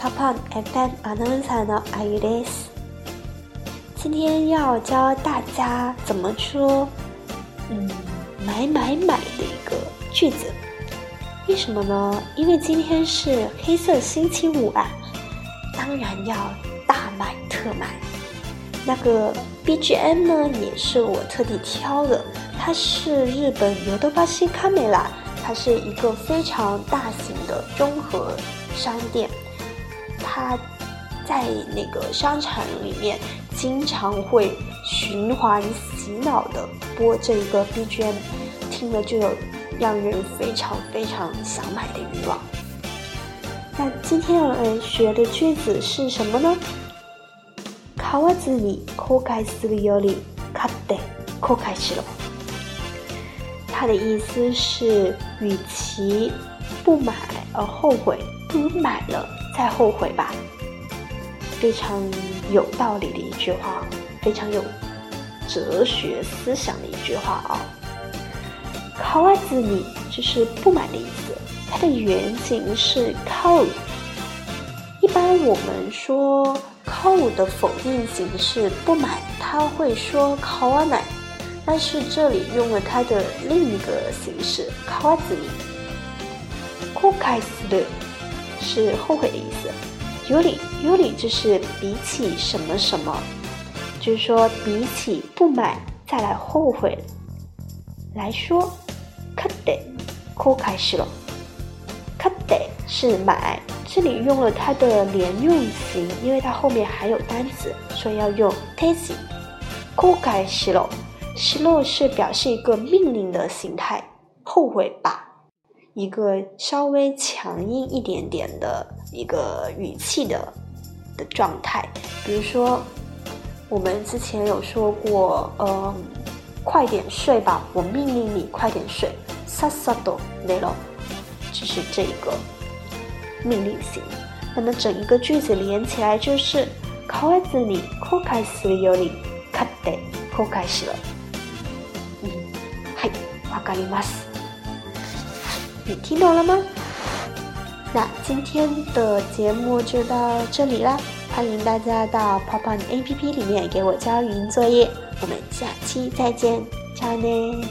パパ FM アナウンサーのあゆです。今天要教大家怎么说“嗯，买买买”的一个句子。为什么呢？因为今天是黑色星期五啊，当然要大买特买。 那个 BGM 呢，也是我特地挑的，它是日本尤多巴西卡梅拉，它是一个非常大型的综合商店。它在那个商场里面经常会循环洗脑的播这一个 BGM，听了就有让人非常非常想买的欲望。那今天要来学的句子是什么呢？卡わずに後悔するより買って後悔しろ。它的意思是，与其不买而后悔，不如买了。再后悔吧，非常有道理的一句话，非常有哲学思想的一句话啊。卡哇兹米就是不买的意思，它的原型是 cow。一般我们说 cold 的否定形式不满，他会说 c o r n e 但是这里用了它的另一个形式 c o s m i c o k a i s u 是后悔的意思。yuri yuri 就是比起什么什么，就是说比起不满再来后悔来说 k a d e c o k a i s u k a d e 是买。这里用了它的连用型，因为它后面还有单词，所以要用 tesi。扣开始了，失落是表示一个命令的形态，后悔吧。一个稍微强硬一点点的一个语气的的状态，比如说，我们之前有说过，嗯，快点睡吧，我命令你快点睡，さっさと寝ろ，就是这个 命令型。那么整一个句子连起来就是，可わずに後悔するより買って後悔しろ。嗯，はい、わかります。你听懂了吗？那今天的节目就到这里啦！欢迎大家到泡泡 A P P 里面给我交语音作业，我们下期再见，加油呢！